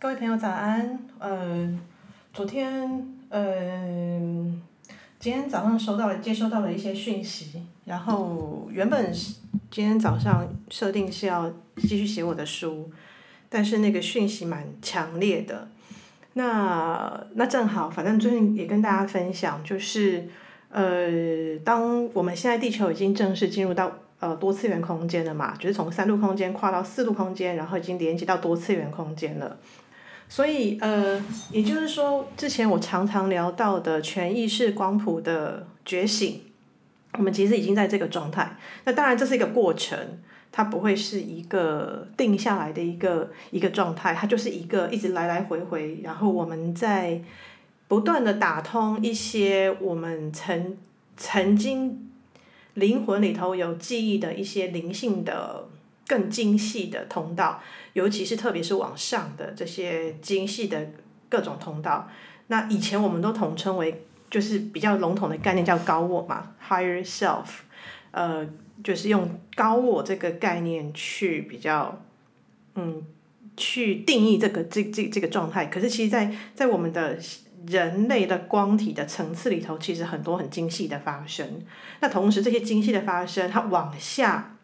各位朋友早安。呃，昨天呃，今天早上收到了接收到了一些讯息，然后原本今天早上设定是要继续写我的书，但是那个讯息蛮强烈的。那那正好，反正最近也跟大家分享，就是呃，当我们现在地球已经正式进入到呃多次元空间了嘛，就是从三度空间跨到四度空间，然后已经连接到多次元空间了。所以，呃，也就是说，之前我常常聊到的全意识光谱的觉醒，我们其实已经在这个状态。那当然，这是一个过程，它不会是一个定下来的一个一个状态，它就是一个一直来来回回，然后我们在不断的打通一些我们曾曾经灵魂里头有记忆的一些灵性的更精细的通道。尤其是特别是往上的这些精细的各种通道，那以前我们都统称为就是比较笼统的概念叫高我嘛，higher self，呃，就是用高我这个概念去比较，嗯，去定义这个这这这个状态。可是其实在在我们的人类的光体的层次里头，其实很多很精细的发生。那同时这些精细的发生，它往下。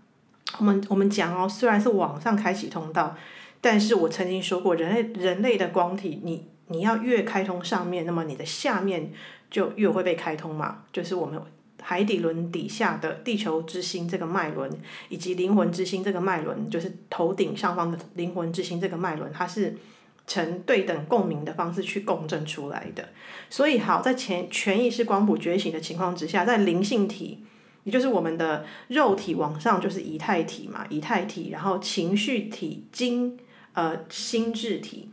我们我们讲哦，虽然是网上开启通道，但是我曾经说过，人类人类的光体，你你要越开通上面，那么你的下面就越会被开通嘛。就是我们海底轮底下的地球之心这个脉轮，以及灵魂之心这个脉轮，就是头顶上方的灵魂之心这个脉轮，它是呈对等共鸣的方式去共振出来的。所以好，在全全意识光谱觉醒的情况之下，在灵性体。也就是我们的肉体往上就是以太体嘛，以太体，然后情绪体、精呃心智体，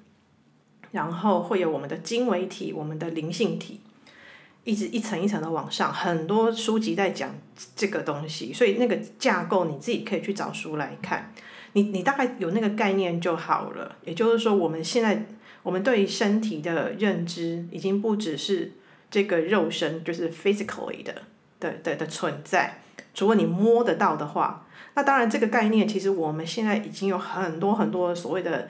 然后会有我们的经纬体、我们的灵性体，一直一层一层的往上。很多书籍在讲这个东西，所以那个架构你自己可以去找书来看，你你大概有那个概念就好了。也就是说，我们现在我们对于身体的认知已经不只是这个肉身，就是 physically 的。的的的存在，如果你摸得到的话，那当然这个概念其实我们现在已经有很多很多所谓的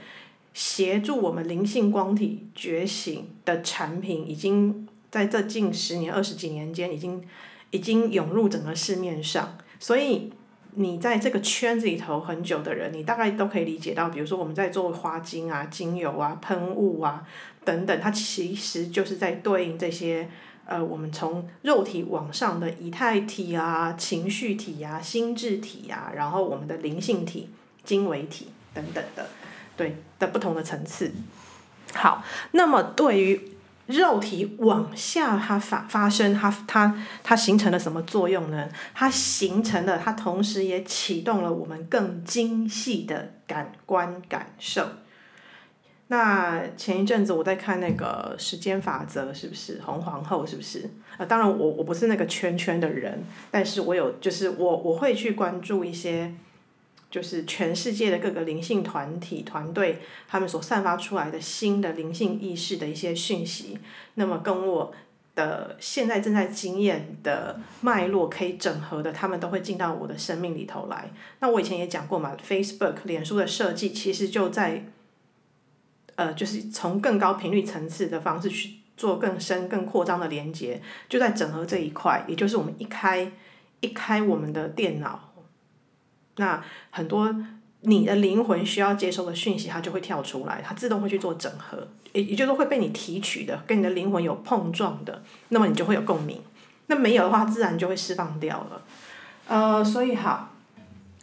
协助我们灵性光体觉醒的产品，已经在这近十年、二十几年间，已经已经涌入整个市面上。所以你在这个圈子里头很久的人，你大概都可以理解到，比如说我们在做花精啊、精油啊、喷雾啊等等，它其实就是在对应这些。呃，我们从肉体往上的以太体啊、情绪体啊、心智体啊，然后我们的灵性体、经纬体等等的，对的不同的层次。好，那么对于肉体往下它发发生，它它它形成了什么作用呢？它形成了，它同时也启动了我们更精细的感官感受。那前一阵子我在看那个时间法则，是不是红皇后？是不是？呃，当然我我不是那个圈圈的人，但是我有，就是我我会去关注一些，就是全世界的各个灵性团体团队，他们所散发出来的新的灵性意识的一些讯息，那么跟我的现在正在经验的脉络可以整合的，他们都会进到我的生命里头来。那我以前也讲过嘛，Facebook 脸书的设计其实就在。呃，就是从更高频率层次的方式去做更深、更扩张的连接，就在整合这一块。也就是我们一开一开我们的电脑，那很多你的灵魂需要接收的讯息，它就会跳出来，它自动会去做整合，也也就是会被你提取的，跟你的灵魂有碰撞的，那么你就会有共鸣。那没有的话，自然就会释放掉了。呃，所以好，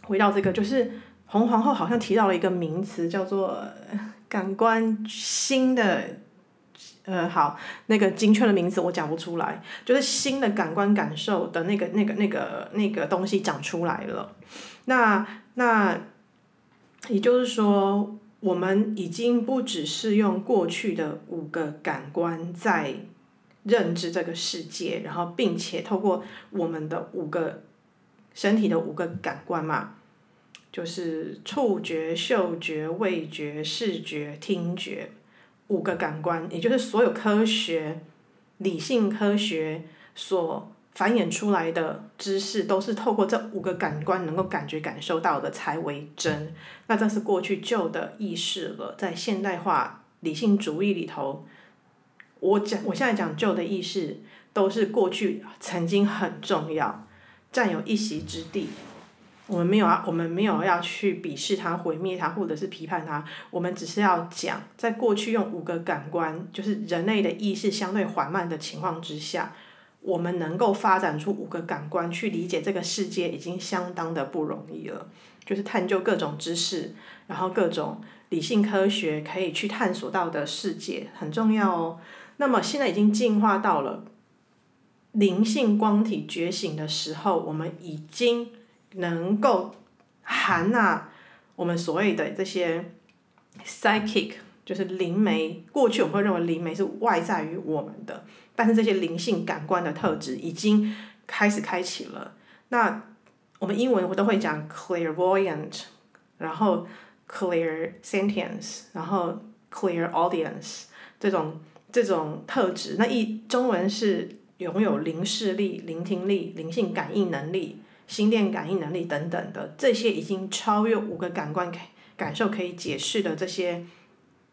回到这个，就是红皇后好像提到了一个名词，叫做。感官新的，呃，好，那个精确的名字我讲不出来，就是新的感官感受的那个、那个、那个、那个东西长出来了。那那，也就是说，我们已经不只是用过去的五个感官在认知这个世界，然后并且透过我们的五个身体的五个感官嘛。就是触觉、嗅觉、味觉、视觉、听觉五个感官，也就是所有科学、理性科学所繁衍出来的知识，都是透过这五个感官能够感觉、感受到的才为真。那这是过去旧的意识了，在现代化理性主义里头，我讲我现在讲旧的意识，都是过去曾经很重要，占有一席之地。我们没有啊，我们没有要去鄙视它、毁灭它，或者是批判它。我们只是要讲，在过去用五个感官，就是人类的意识相对缓慢的情况之下，我们能够发展出五个感官去理解这个世界，已经相当的不容易了。就是探究各种知识，然后各种理性科学可以去探索到的世界，很重要哦。那么现在已经进化到了灵性光体觉醒的时候，我们已经。能够含纳我们所谓的这些 psychic，就是灵媒。过去我们会认为灵媒是外在于我们的，但是这些灵性感官的特质已经开始开启了。那我们英文我都会讲 clairvoyant，然后 clear sentence 然后 clear audience，这种这种特质。那一中文是拥有灵视力、聆听力、灵性感应能力。心电感应能力等等的，这些已经超越五个感官感受可以解释的这些，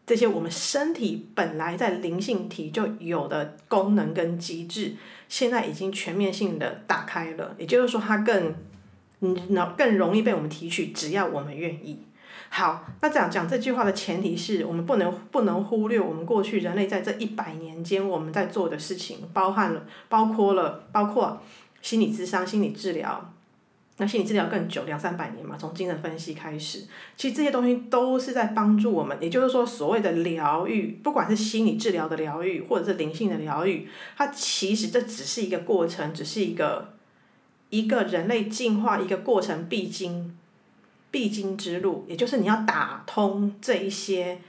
这些我们身体本来在灵性体就有的功能跟机制，现在已经全面性的打开了。也就是说，它更，嗯，更容易被我们提取，只要我们愿意。好，那讲讲这句话的前提是我们不能不能忽略我们过去人类在这一百年间我们在做的事情，包含了包括了包括心理咨商、心理治疗。那心理治疗更久，两三百年嘛，从精神分析开始，其实这些东西都是在帮助我们。也就是说，所谓的疗愈，不管是心理治疗的疗愈，或者是灵性的疗愈，它其实这只是一个过程，只是一个一个人类进化一个过程必经必经之路。也就是你要打通这一些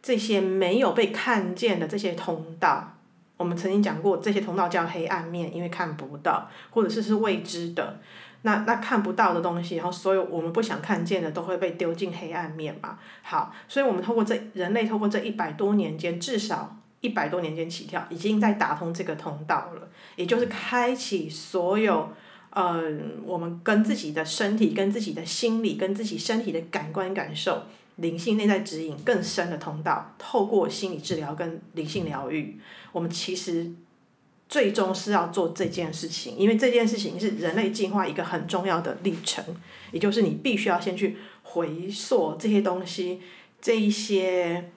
这些没有被看见的这些通道。我们曾经讲过，这些通道叫黑暗面，因为看不到，或者是是未知的。那那看不到的东西，然后所有我们不想看见的都会被丢进黑暗面嘛。好，所以我们透过这人类透过这一百多年间，至少一百多年间起跳，已经在打通这个通道了，也就是开启所有，嗯、呃，我们跟自己的身体、跟自己的心理、跟自己身体的感官感受、灵性内在指引更深的通道。透过心理治疗跟灵性疗愈，我们其实。最终是要做这件事情，因为这件事情是人类进化一个很重要的历程，也就是你必须要先去回溯这些东西，这一些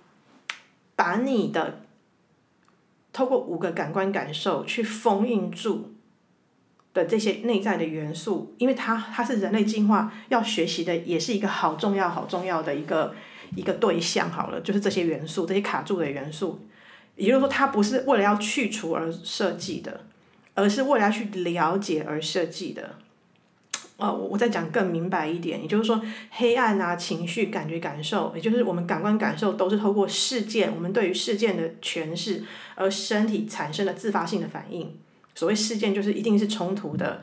把你的透过五个感官感受去封印住的这些内在的元素，因为它它是人类进化要学习的，也是一个好重要好重要的一个一个对象。好了，就是这些元素，这些卡住的元素。也就是说，它不是为了要去除而设计的，而是为了要去了解而设计的。呃，我再讲更明白一点，也就是说，黑暗啊、情绪、感觉、感受，也就是我们感官感受，都是透过事件，我们对于事件的诠释，而身体产生的自发性的反应。所谓事件，就是一定是冲突的、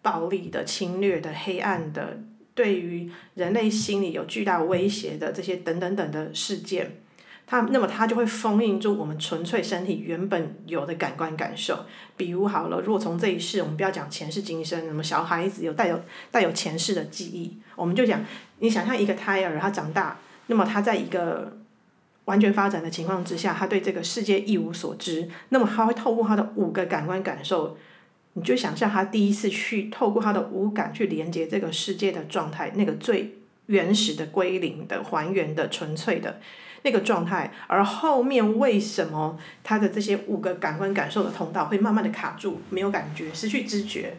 暴力的、侵略的、黑暗的，对于人类心理有巨大威胁的这些等等等的事件。它那么它就会封印住我们纯粹身体原本有的感官感受，比如好了，如果从这一世，我们不要讲前世今生，什么小孩子有带有带有前世的记忆，我们就讲，你想象一个胎儿，他长大，那么他在一个完全发展的情况之下，他对这个世界一无所知，那么他会透过他的五个感官感受，你就想象他第一次去透过他的五感去连接这个世界的状态，那个最原始的归零的还原的纯粹的。那个状态，而后面为什么他的这些五个感官感受的通道会慢慢的卡住，没有感觉，失去知觉，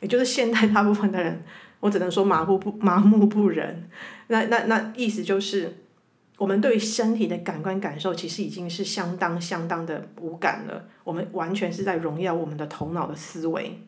也就是现代大部分的人，我只能说麻木不麻木不仁。那那那意思就是，我们对身体的感官感受其实已经是相当相当的无感了，我们完全是在荣耀我们的头脑的思维，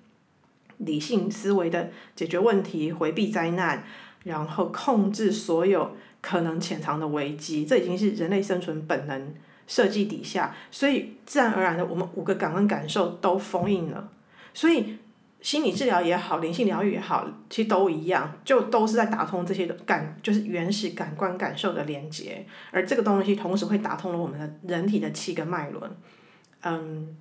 理性思维的解决问题，回避灾难，然后控制所有。可能潜藏的危机，这已经是人类生存本能设计底下，所以自然而然的，我们五个感官感受都封印了。所以心理治疗也好，灵性疗愈也好，其实都一样，就都是在打通这些感，就是原始感官感受的连接。而这个东西同时会打通了我们的人体的七个脉轮。嗯，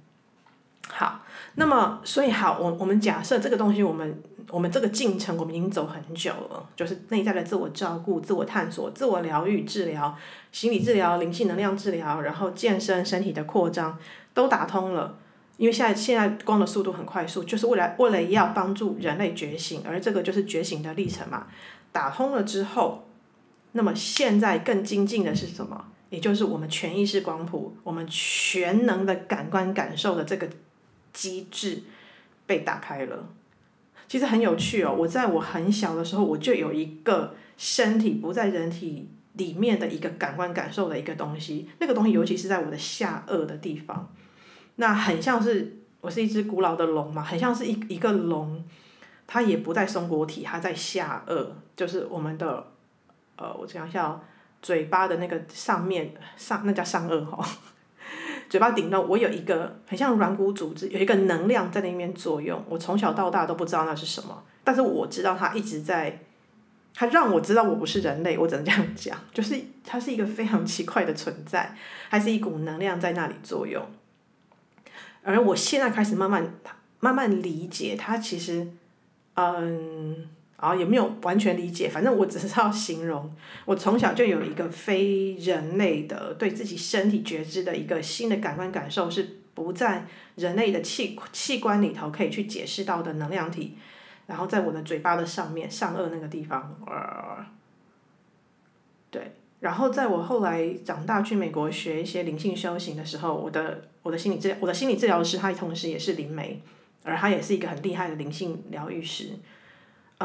好，那么所以好，我我们假设这个东西，我们我们这个进程，我们已经走很久了，就是内在的自我照顾、自我探索、自我疗愈、治疗、心理治疗、灵性能量治疗，然后健身、身体的扩张都打通了。因为现在现在光的速度很快速，就是为了为了要帮助人类觉醒，而这个就是觉醒的历程嘛。打通了之后，那么现在更精进的是什么？也就是我们全意识光谱，我们全能的感官感受的这个机制被打开了。其实很有趣哦，我在我很小的时候，我就有一个身体不在人体里面的一个感官感受的一个东西，那个东西尤其是在我的下颚的地方。那很像是我是一只古老的龙嘛，很像是一一个龙，它也不在松果体，它在下颚，就是我们的呃，我讲一下哦，嘴巴的那个上面上那叫上颚哈，嘴巴顶端我有一个很像软骨组织，有一个能量在那边作用，我从小到大都不知道那是什么，但是我知道它一直在，它让我知道我不是人类，我只能这样讲，就是它是一个非常奇怪的存在，还是一股能量在那里作用。而我现在开始慢慢慢慢理解，他其实，嗯，然后，也没有完全理解，反正我只是要形容，我从小就有一个非人类的对自己身体觉知的一个新的感官感受，是不在人类的器器官里头可以去解释到的能量体，然后在我的嘴巴的上面上颚那个地方，呃，对。然后在我后来长大去美国学一些灵性修行的时候，我的我的心理治疗我的心理治疗师，他同时也是灵媒，而他也是一个很厉害的灵性疗愈师。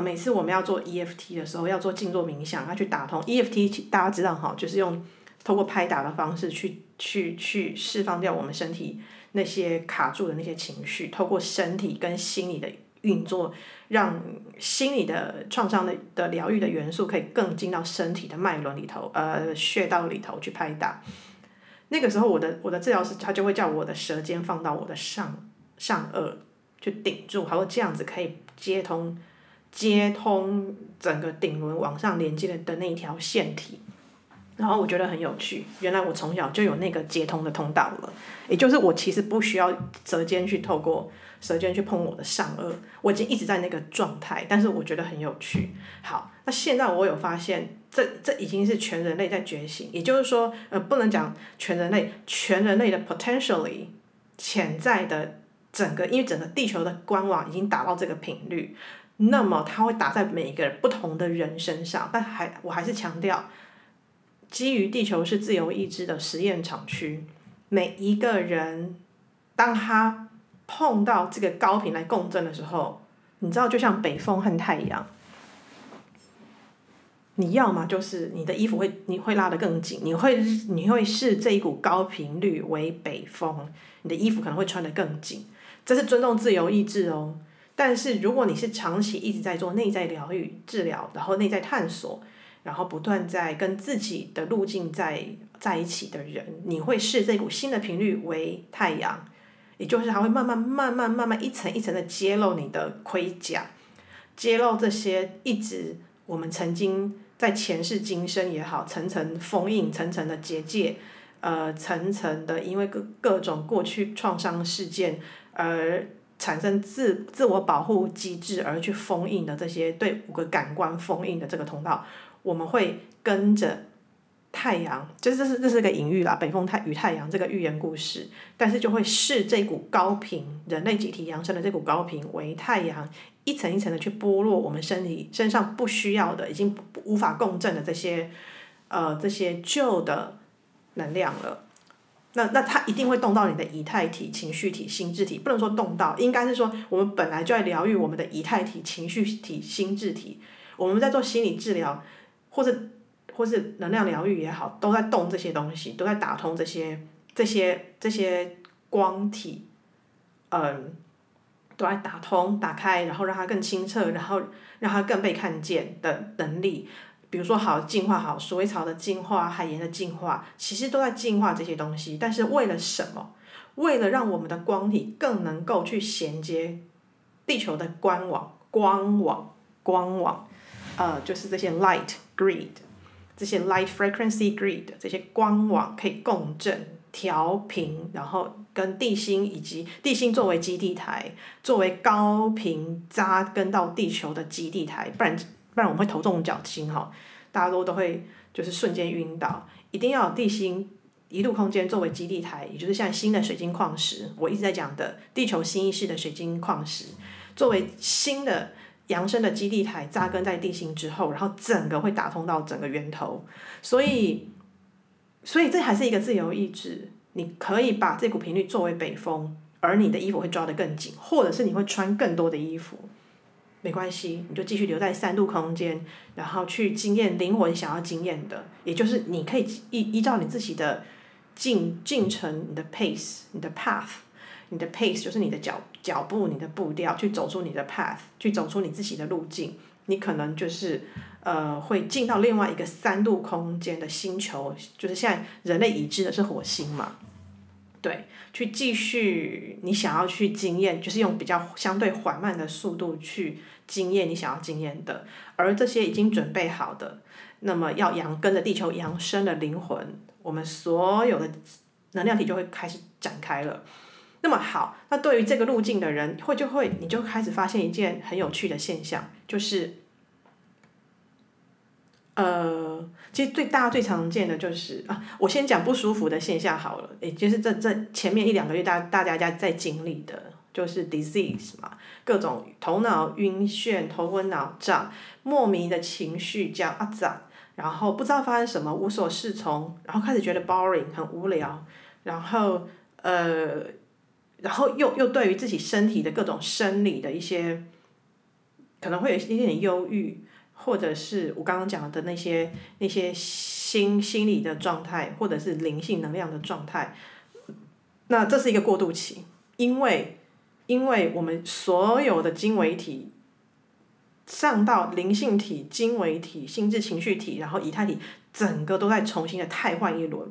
每次我们要做 EFT 的时候，要做静坐冥想，要去打通 EFT，大家知道哈，就是用透过拍打的方式去去去释放掉我们身体那些卡住的那些情绪，透过身体跟心理的。运作，让心理的创伤的的疗愈的元素可以更进到身体的脉轮里头，呃，穴道里头去拍打。那个时候，我的我的治疗师他就会叫我的舌尖放到我的上上颚去顶住，他说这样子可以接通接通整个顶轮往上连接的的那一条线体。然后我觉得很有趣，原来我从小就有那个接通的通道了，也就是我其实不需要舌尖去透过。舌尖去碰我的上颚，我已经一直在那个状态，但是我觉得很有趣。好，那现在我有发现，这这已经是全人类在觉醒，也就是说，呃，不能讲全人类，全人类的 potentially 潜在的整个，因为整个地球的官网已经达到这个频率，那么它会打在每一个不同的人身上，但还我还是强调，基于地球是自由意志的实验场区，每一个人当他。碰到这个高频来共振的时候，你知道，就像北风和太阳，你要么就是你的衣服会你会拉得更紧，你会你会视这一股高频率为北风，你的衣服可能会穿得更紧，这是尊重自由意志哦。但是如果你是长期一直在做内在疗愈治疗，然后内在探索，然后不断在跟自己的路径在在一起的人，你会视这股新的频率为太阳。也就是它会慢慢、慢慢、慢慢一层一层的揭露你的盔甲，揭露这些一直我们曾经在前世今生也好，层层封印、层层的结界，呃，层层的因为各各种过去创伤事件而产生自自我保护机制而去封印的这些对五个感官封印的这个通道，我们会跟着。太阳，就这是这是个隐喻啦，北风太与太阳这个寓言故事，但是就会视这股高频，人类集体扬升的这股高频为太阳，一层一层的去剥落我们身体身上不需要的，已经无法共振的这些，呃，这些旧的能量了。那那它一定会动到你的以太体、情绪体、心智体，不能说动到，应该是说我们本来就在疗愈我们的以太体、情绪体、心智体，我们在做心理治疗或者。或是能量疗愈也好，都在动这些东西，都在打通这些、这些、这些光体，嗯，都在打通、打开，然后让它更清澈，然后让它更被看见的能力。比如说，好净化，好鼠尾草的净化、海盐的净化，其实都在净化这些东西。但是为了什么？为了让我们的光体更能够去衔接地球的官网、光网、光网，呃，就是这些 light grid。这些 light frequency grid 这些光网可以共振，调频，然后跟地心以及地心作为基地台，作为高频扎根到地球的基地台，不然不然我们会头重脚轻哈，大家都都会就是瞬间晕倒，一定要有地心一路空间作为基地台，也就是像新的水晶矿石，我一直在讲的地球新意识的水晶矿石，作为新的扬升的基地台扎根在地心之后，然后整个会打通到整个源头，所以，所以这还是一个自由意志，你可以把这股频率作为北风，而你的衣服会抓得更紧，或者是你会穿更多的衣服，没关系，你就继续留在三度空间，然后去经验灵魂想要经验的，也就是你可以依依照你自己的。进进程，你的 pace，你的 path，你的 pace 就是你的脚脚步，你的步调，去走出你的 path，去走出你自己的路径。你可能就是呃，会进到另外一个三度空间的星球，就是现在人类已知的是火星嘛。对，去继续你想要去经验，就是用比较相对缓慢的速度去经验你想要经验的，而这些已经准备好的，那么要扬跟着地球扬升的灵魂。我们所有的能量体就会开始展开了。那么好，那对于这个路径的人，会就会你就开始发现一件很有趣的现象，就是，呃，其实最大最常见的就是啊，我先讲不舒服的现象好了，也就是这这前面一两个月大大家在在经历的，就是 disease 嘛，各种头脑晕眩、头昏脑胀、莫名的情绪叫阿杂。然后不知道发生什么，无所适从，然后开始觉得 boring 很无聊，然后呃，然后又又对于自己身体的各种生理的一些，可能会有一点点忧郁，或者是我刚刚讲的那些那些心心理的状态，或者是灵性能量的状态，那这是一个过渡期，因为因为我们所有的经纬体。上到灵性体、经纬体、心智情绪体，然后以太体，整个都在重新的汰换一轮，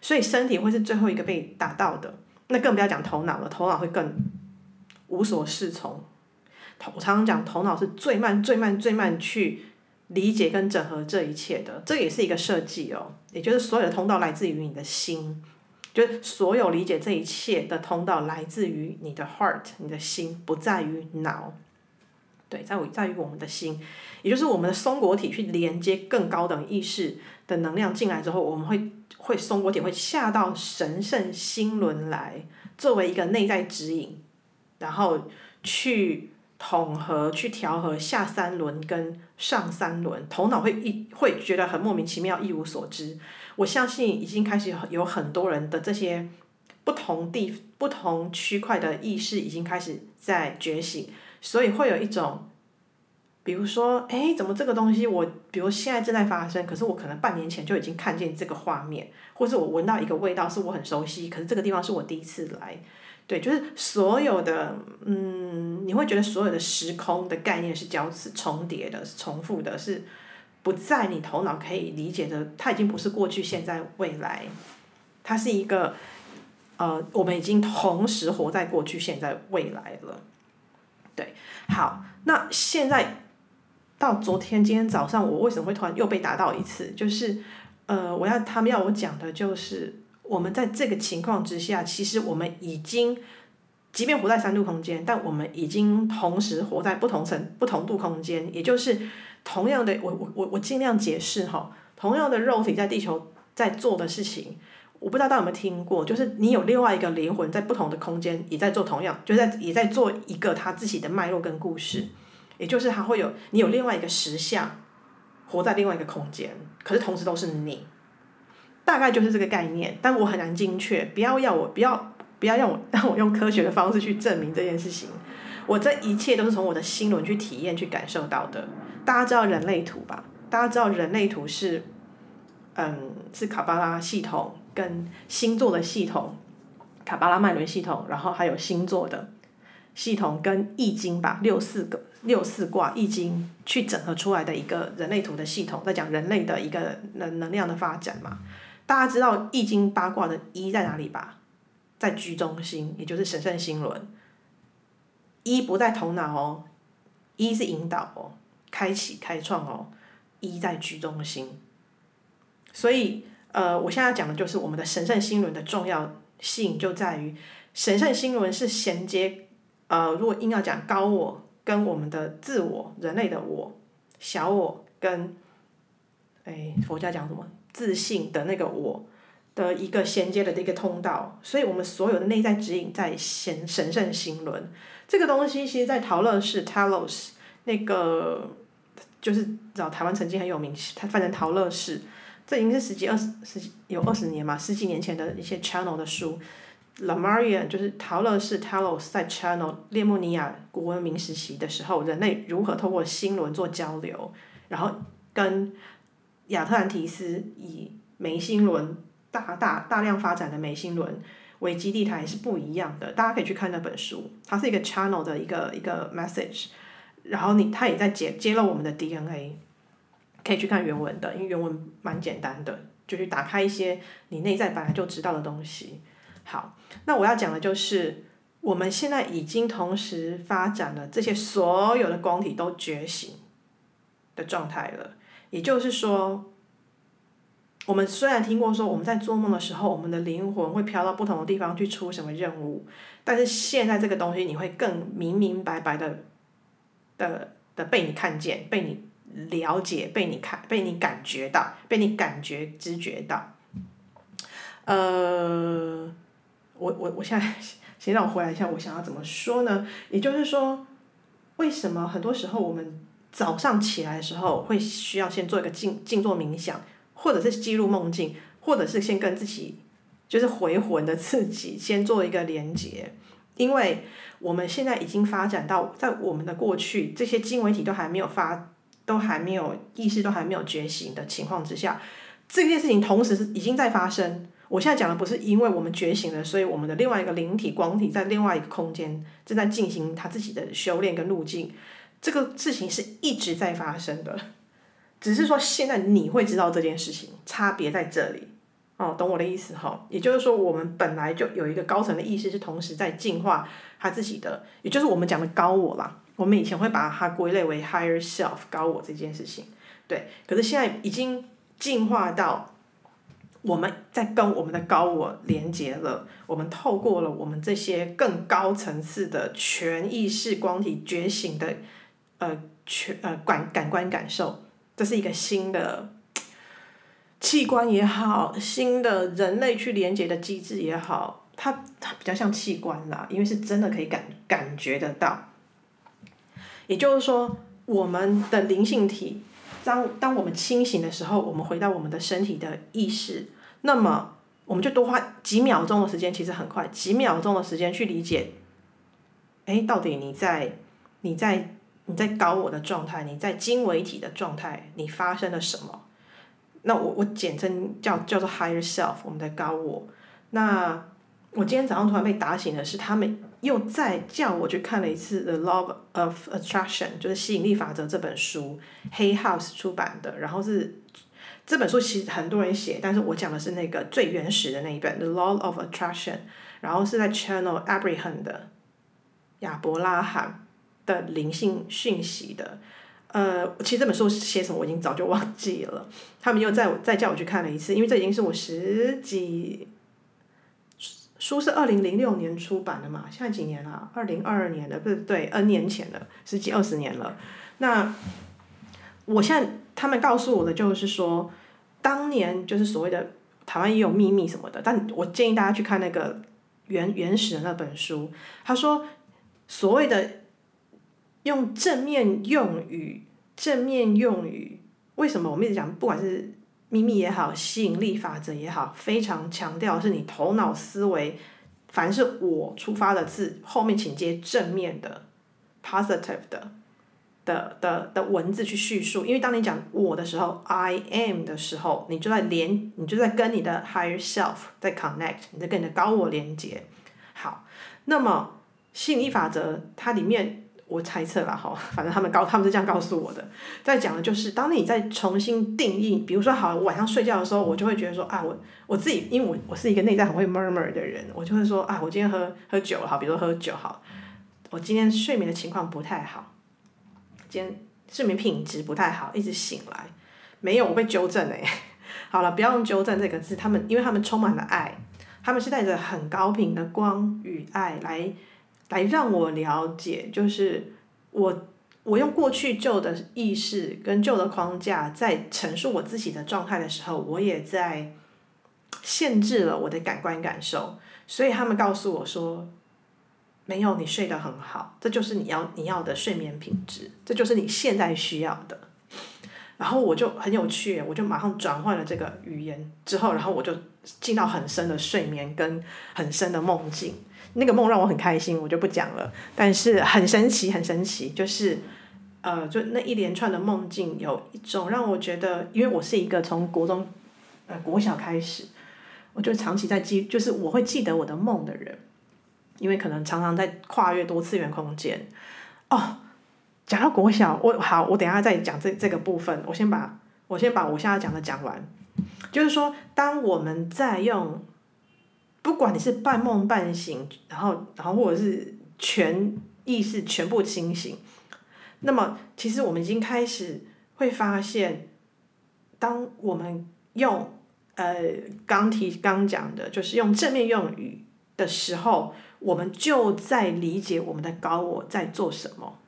所以身体会是最后一个被打到的。那更不要讲头脑了，头脑会更无所适从。我常常讲，头脑是最慢、最慢、最慢去理解跟整合这一切的。这也是一个设计哦，也就是所有的通道来自于你的心，就是所有理解这一切的通道来自于你的 heart，你的心，不在于脑。对，在于在于我们的心，也就是我们的松果体去连接更高等意识的能量进来之后，我们会会松果体会下到神圣心轮来，作为一个内在指引，然后去统合、去调和下三轮跟上三轮。头脑会一会觉得很莫名其妙、一无所知。我相信已经开始有很多人的这些不同地、不同区块的意识已经开始在觉醒。所以会有一种，比如说，哎，怎么这个东西我，比如现在正在发生，可是我可能半年前就已经看见这个画面，或是我闻到一个味道是我很熟悉，可是这个地方是我第一次来，对，就是所有的，嗯，你会觉得所有的时空的概念是交织重叠的，是重复的，是不在你头脑可以理解的，它已经不是过去、现在、未来，它是一个，呃，我们已经同时活在过去、现在、未来了。对，好，那现在到昨天、今天早上，我为什么会突然又被打到一次？就是，呃，我要他们要我讲的就是，我们在这个情况之下，其实我们已经，即便活在三度空间，但我们已经同时活在不同层、不同度空间，也就是同样的，我我我我尽量解释哈，同样的肉体在地球在做的事情。我不知道大家有没有听过，就是你有另外一个灵魂在不同的空间也在做同样，就在也在做一个他自己的脉络跟故事，也就是他会有你有另外一个实相，活在另外一个空间，可是同时都是你，大概就是这个概念，但我很难精确，不要要我不要不要让我 让我用科学的方式去证明这件事情，我这一切都是从我的心轮去体验去感受到的。大家知道人类图吧？大家知道人类图是，嗯，是卡巴拉系统。跟星座的系统，卡巴拉脉轮系统，然后还有星座的系统跟易经吧，六四个六四卦易经去整合出来的一个人类图的系统，在讲人类的一个能能量的发展嘛。大家知道易经八卦的一在哪里吧？在居中心，也就是神圣心轮。一不在头脑哦，一是引导哦，开启开创哦，一在居中心。所以。呃，我现在讲的就是我们的神圣心轮的重要性就在于，神圣心轮是衔接，呃，如果硬要讲高我跟我们的自我、人类的我、小我跟，哎，佛家讲什么自信的那个我的一个衔接的这个通道，所以我们所有的内在指引在神神圣心轮这个东西，其实，在陶乐市 Talos 那个就是找台湾曾经很有名，它翻成陶乐市。这已经是十几二十十几有二十年嘛，十几年前的一些 channel 的书 Lamarian 就是陶乐市 Talos 在 channel 列穆尼亚古文明时期的时候，人类如何透过心轮做交流，然后跟亚特兰提斯以眉心轮大大大量发展的眉心轮为基地台是不一样的，大家可以去看那本书，它是一个 channel 的一个一个 message，然后你它也在揭揭露我们的 DNA。可以去看原文的，因为原文蛮简单的，就去打开一些你内在本来就知道的东西。好，那我要讲的就是，我们现在已经同时发展了这些所有的光体都觉醒的状态了。也就是说，我们虽然听过说我们在做梦的时候，我们的灵魂会飘到不同的地方去出什么任务，但是现在这个东西你会更明明白白的的的被你看见，被你。了解，被你看，被你感觉到，被你感觉知觉到。呃，我我我现在先让我回来一下，我想要怎么说呢？也就是说，为什么很多时候我们早上起来的时候会需要先做一个静静坐冥想，或者是记录梦境，或者是先跟自己就是回魂的自己先做一个连接，因为我们现在已经发展到在我们的过去，这些经纬体都还没有发。都还没有意识，都还没有觉醒的情况之下，这件事情同时是已经在发生。我现在讲的不是因为我们觉醒了，所以我们的另外一个灵体光体在另外一个空间正在进行它自己的修炼跟路径。这个事情是一直在发生的，只是说现在你会知道这件事情，差别在这里。哦，懂我的意思哈？也就是说，我们本来就有一个高层的意识是同时在进化他自己的，也就是我们讲的高我啦。我们以前会把它归类为 higher self 高我这件事情，对。可是现在已经进化到我们在跟我们的高我连接了，我们透过了我们这些更高层次的全意识光体觉醒的呃全呃感感官感受，这是一个新的器官也好，新的人类去连接的机制也好，它它比较像器官啦，因为是真的可以感感觉得到。也就是说，我们的灵性体，当当我们清醒的时候，我们回到我们的身体的意识，那么我们就多花几秒钟的时间，其实很快，几秒钟的时间去理解，哎，到底你在你在你在高我的状态，你在经纬体的状态，你发生了什么？那我我简称叫叫做 higher self，我们的高我。那我今天早上突然被打醒的是他们。又再叫我去看了一次《The Law of Attraction》，就是吸引力法则这本书，黑 House 出版的。然后是这本书其实很多人写，但是我讲的是那个最原始的那一本《The Law of Attraction》，然后是在 Channel Abraham 的亚伯拉罕的灵性讯息的。呃，其实这本书写什么我已经早就忘记了。他们又再再叫我去看了一次，因为这已经是我十几。书是二零零六年出版的嘛？现在几年了？二零二二年的，不是对，N 年前的，十几二十年了。那我现在他们告诉我的就是说，当年就是所谓的台湾也有秘密什么的，但我建议大家去看那个原原始的那本书。他说，所谓的用正面用语，正面用语，为什么我们一直讲，不管是。秘密也好，吸引力法则也好，非常强调是你头脑思维，凡是我出发的字后面请接正面的，positive 的的的的文字去叙述。因为当你讲我的时候，I am 的时候，你就在连，你就在跟你的 higher self 在 connect，你在跟你的高我连接。好，那么吸引力法则它里面。我猜测了哈，反正他们告他们是这样告诉我的，在讲的就是，当你再重新定义，比如说，好，我晚上睡觉的时候，我就会觉得说，啊，我我自己，因为我我是一个内在很会 murmur 的人，我就会说，啊，我今天喝喝酒了，好，比如说喝酒好，我今天睡眠的情况不太好，今天睡眠品质不太好，一直醒来，没有，我被纠正哎，好了，不要用纠正这个字，他们因为他们充满了爱，他们是带着很高频的光与爱来来让我了解，就是我我用过去旧的意识跟旧的框架在陈述我自己的状态的时候，我也在限制了我的感官感受，所以他们告诉我说。没有，你睡得很好，这就是你要你要的睡眠品质，这就是你现在需要的。然后我就很有趣，我就马上转换了这个语言之后，然后我就进到很深的睡眠跟很深的梦境。那个梦让我很开心，我就不讲了。但是很神奇，很神奇，就是呃，就那一连串的梦境，有一种让我觉得，因为我是一个从国中呃国小开始，我就长期在记，就是我会记得我的梦的人。因为可能常常在跨越多次元空间，哦，讲到国小，我好，我等下再讲这这个部分。我先把我先把我现在讲的讲完，就是说，当我们在用，不管你是半梦半醒，然后然后或者是全意识全部清醒，那么其实我们已经开始会发现，当我们用呃刚提刚讲的，就是用正面用语的时候。我们就在理解我们的高我在做什么，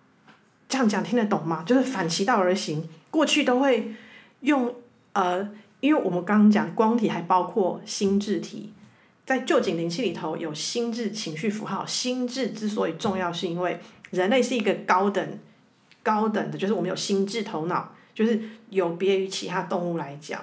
这样讲听得懂吗？就是反其道而行，过去都会用呃，因为我们刚刚讲光体还包括心智体，在旧景灵气里头有心智情绪符号。心智之所以重要，是因为人类是一个高等高等的，就是我们有心智头脑，就是有别于其他动物来讲。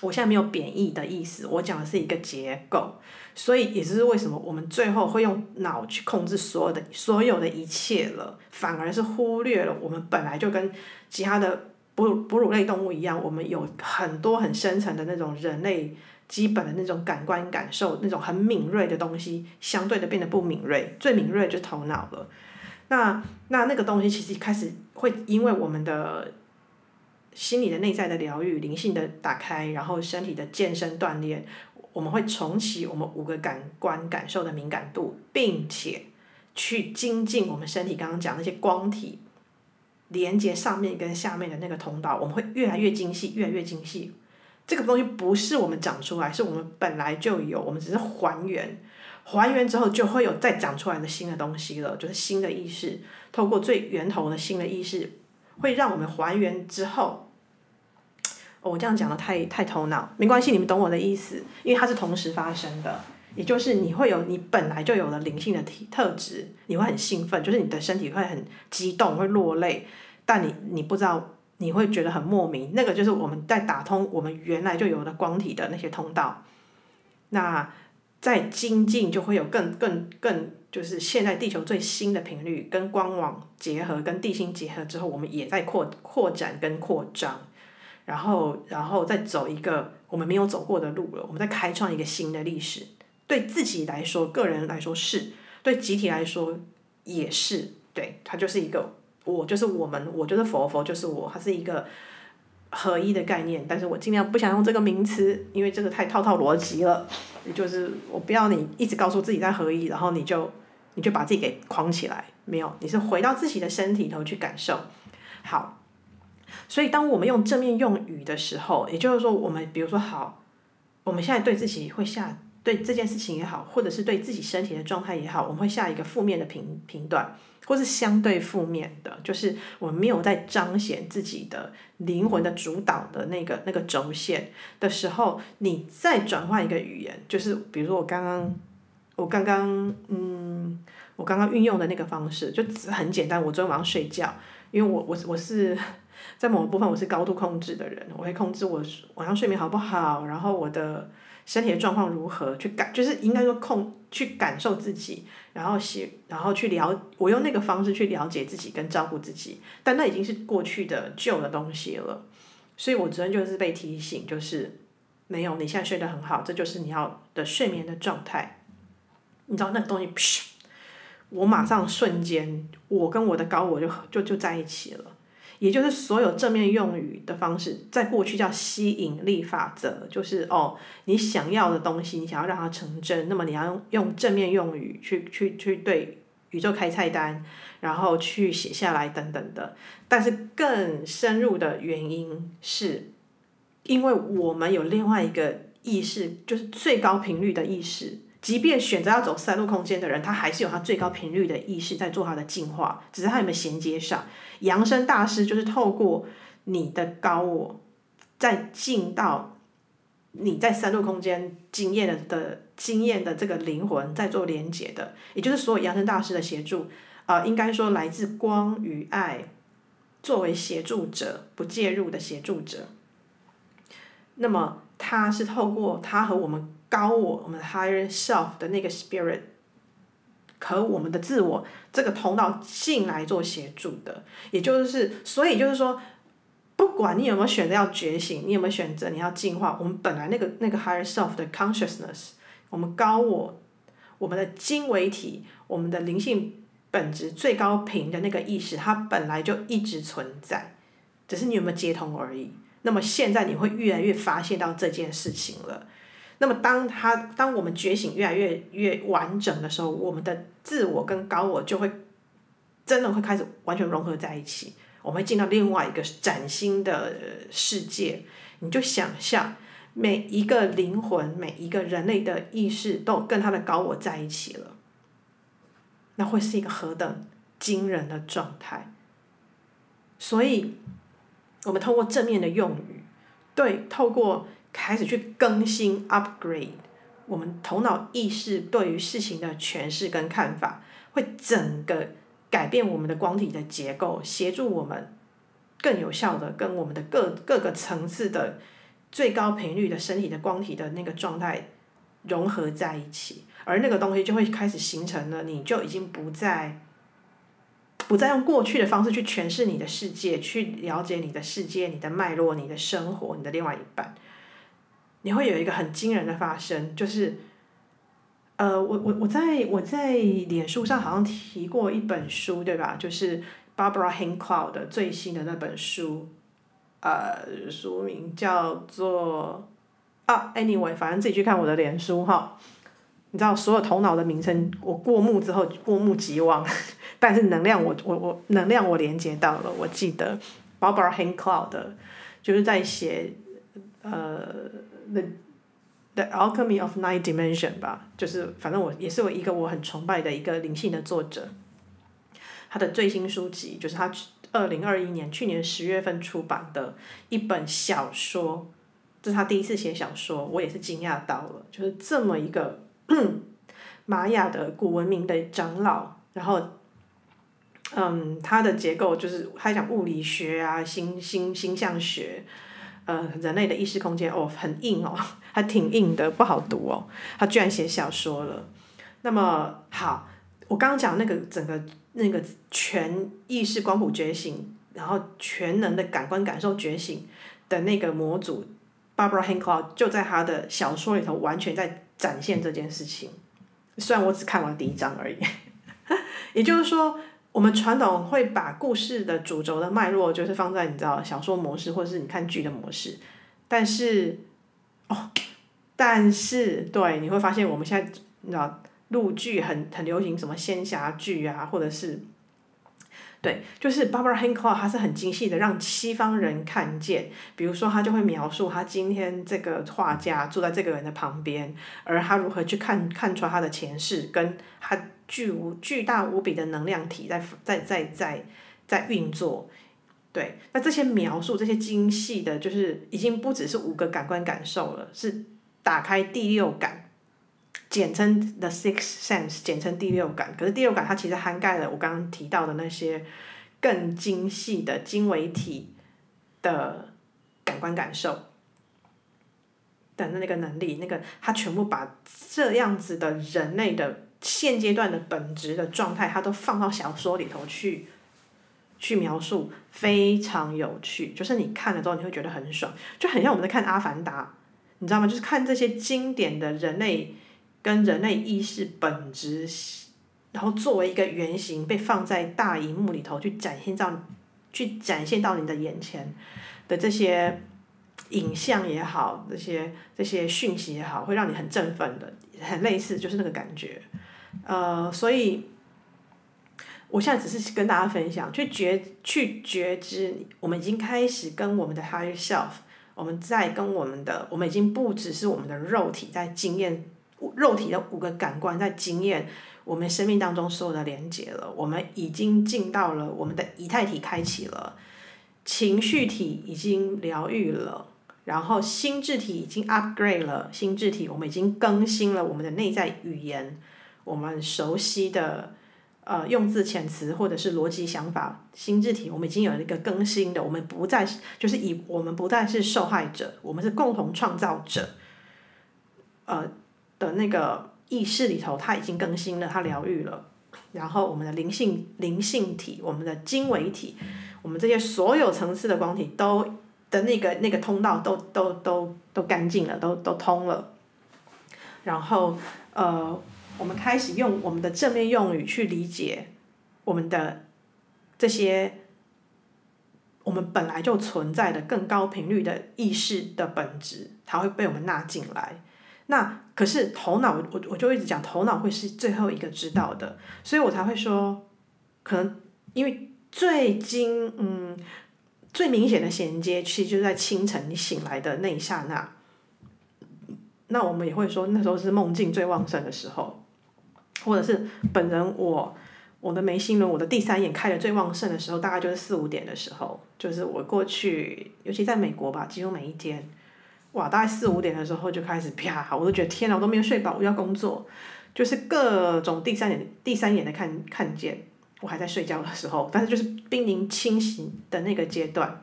我现在没有贬义的意思，我讲的是一个结构。所以也就是为什么我们最后会用脑去控制所有的所有的一切了，反而是忽略了我们本来就跟其他的哺乳哺乳类动物一样，我们有很多很深层的那种人类基本的那种感官感受，那种很敏锐的东西，相对的变得不敏锐，最敏锐就头脑了。那那那个东西其实开始会因为我们的心理的内在的疗愈、灵性的打开，然后身体的健身锻炼。我们会重启我们五个感官感受的敏感度，并且去精进我们身体刚刚讲那些光体连接上面跟下面的那个通道，我们会越来越精细，越来越精细。这个东西不是我们长出来，是我们本来就有，我们只是还原，还原之后就会有再长出来的新的东西了，就是新的意识，透过最源头的新的意识，会让我们还原之后。我这样讲的太太头脑，没关系，你们懂我的意思，因为它是同时发生的，也就是你会有你本来就有的灵性的体特质，你会很兴奋，就是你的身体会很激动，会落泪，但你你不知道，你会觉得很莫名，那个就是我们在打通我们原来就有的光体的那些通道，那在精进就会有更更更，就是现在地球最新的频率跟光网结合，跟地心结合之后，我们也在扩扩展跟扩张。然后，然后再走一个我们没有走过的路了。我们再开创一个新的历史，对自己来说，个人来说是，对集体来说也是。对，它就是一个我，就是我们，我就是佛，佛就是我，它是一个合一的概念。但是我尽量不想用这个名词，因为这个太套套逻辑了。就是我不要你一直告诉自己在合一，然后你就你就把自己给框起来。没有，你是回到自己的身体头去感受。好。所以，当我们用正面用语的时候，也就是说，我们比如说，好，我们现在对自己会下对这件事情也好，或者是对自己身体的状态也好，我们会下一个负面的评评断，或是相对负面的，就是我们没有在彰显自己的灵魂的主导的那个那个轴线的时候，你再转换一个语言，就是比如说我刚刚我刚刚嗯，我刚刚运用的那个方式，就很简单，我昨天晚上睡觉，因为我我我是。在某个部分，我是高度控制的人，我会控制我晚上睡眠好不好，然后我的身体的状况如何，去感就是应该说控去感受自己，然后写，然后去了，我用那个方式去了解自己跟照顾自己，但那已经是过去的旧的东西了，所以我昨天就是被提醒，就是没有，你现在睡得很好，这就是你要的睡眠的状态，你知道那个东西，我马上瞬间，我跟我的高我就就就在一起了。也就是所有正面用语的方式，在过去叫吸引力法则，就是哦，你想要的东西，你想要让它成真，那么你要用用正面用语去去去对宇宙开菜单，然后去写下来等等的。但是更深入的原因是，因为我们有另外一个意识，就是最高频率的意识。即便选择要走三度空间的人，他还是有他最高频率的意识在做他的进化，只是他有没有衔接上。扬声大师就是透过你的高我，再进到你在三度空间经验的的经验的这个灵魂，在做连接的，也就是所有扬声大师的协助，呃，应该说来自光与爱作为协助者，不介入的协助者。那么他是透过他和我们。高我，我们 higher self 的那个 spirit 和我们的自我这个通道进来做协助的，也就是，所以就是说，不管你有没有选择要觉醒，你有没有选择你要进化，我们本来那个那个 higher self 的 consciousness，我们高我，我们的经纬体，我们的灵性本质最高频的那个意识，它本来就一直存在，只是你有没有接通而已。那么现在你会越来越发现到这件事情了。那么，当他当我们觉醒越来越越完整的时候，我们的自我跟高我就会真的会开始完全融合在一起。我们会进到另外一个崭新的世界。你就想象每一个灵魂、每一个人类的意识都跟他的高我在一起了，那会是一个何等惊人的状态。所以，我们透过正面的用语，对，透过。开始去更新 upgrade，我们头脑意识对于事情的诠释跟看法，会整个改变我们的光体的结构，协助我们更有效的跟我们的各各个层次的最高频率的身体的光体的那个状态融合在一起，而那个东西就会开始形成了，你就已经不再不再用过去的方式去诠释你的世界，去了解你的世界、你的脉络、你的生活、你的另外一半。你会有一个很惊人的发生，就是，呃，我我我在我在脸书上好像提过一本书，对吧？就是 Barbara Hincloud 的最新的那本书，呃，书名叫做啊，Anyway，反正自己去看我的脸书哈。你知道，所有头脑的名称，我过目之后过目即忘，但是能量我我我能量我连接到了，我记得 Barbara Hincloud 的就是在写呃。The The Alchemy of Nine Dimension 吧，就是反正我也是我一个我很崇拜的一个灵性的作者。他的最新书籍就是他二零二一年去年十月份出版的一本小说，这是他第一次写小说，我也是惊讶到了，就是这么一个玛雅的古文明的长老，然后，嗯，他的结构就是他讲物理学啊，星星星象学。呃，人类的意识空间哦，很硬哦，还挺硬的，不好读哦。他居然写小说了。那么好，我刚刚讲那个整个那个全意识光谱觉醒，然后全能的感官感受觉醒的那个模组，Barbara Hancock 就在他的小说里头完全在展现这件事情。虽然我只看完第一章而已，也就是说。我们传统会把故事的主轴的脉络，就是放在你知道小说模式，或者是你看剧的模式，但是，哦，但是对，你会发现我们现在你知道陆剧很很流行什么仙侠剧啊，或者是，对，就是 Barbara Hincloud 他是很精细的让西方人看见，比如说他就会描述他今天这个画家坐在这个人的旁边，而他如何去看看出他的前世跟他。巨无巨大无比的能量体在在在在在运作，对，那这些描述这些精细的，就是已经不只是五个感官感受了，是打开第六感，简称 the sixth sense，简称第六感。可是第六感它其实涵盖了我刚刚提到的那些更精细的经纬体的感官感受的那个能力，那个它全部把这样子的人类的。现阶段的本质的状态，他都放到小说里头去，去描述，非常有趣。就是你看了之后，你会觉得很爽，就很像我们在看《阿凡达》，你知道吗？就是看这些经典的人类跟人类意识本质，然后作为一个原型被放在大荧幕里头去展现到，去展现到你的眼前的这些影像也好，这些这些讯息也好，会让你很振奋的，很类似，就是那个感觉。呃，所以，我现在只是跟大家分享，去觉去觉知，我们已经开始跟我们的 higher self，我们在跟我们的，我们已经不只是我们的肉体在经验，肉体的五个感官在经验我们生命当中所有的连接了。我们已经进到了我们的以太体开启了，情绪体已经疗愈了，然后心智体已经 upgrade 了，心智体我们已经更新了我们的内在语言，我们熟悉的。呃，用字遣词或者是逻辑想法，心智体，我们已经有一个更新的，我们不再，就是以我们不再是受害者，我们是共同创造者，呃的那个意识里头，它已经更新了，它疗愈了，然后我们的灵性灵性体，我们的经纬体，我们这些所有层次的光体都的那个那个通道都都都都干净了，都都通了，然后呃。我们开始用我们的正面用语去理解我们的这些我们本来就存在的更高频率的意识的本质，它会被我们纳进来。那可是头脑，我我就一直讲头脑会是最后一个知道的，所以我才会说，可能因为最近嗯最明显的衔接，其实就在清晨你醒来的那一刹那。那我们也会说，那时候是梦境最旺盛的时候。或者是本人我，我的眉心轮，我的第三眼开的最旺盛的时候，大概就是四五点的时候，就是我过去，尤其在美国吧，几乎每一天，哇，大概四五点的时候就开始啪，我都觉得天哪，我都没有睡饱，我要工作，就是各种第三眼、第三眼的看看见，我还在睡觉的时候，但是就是濒临清醒的那个阶段。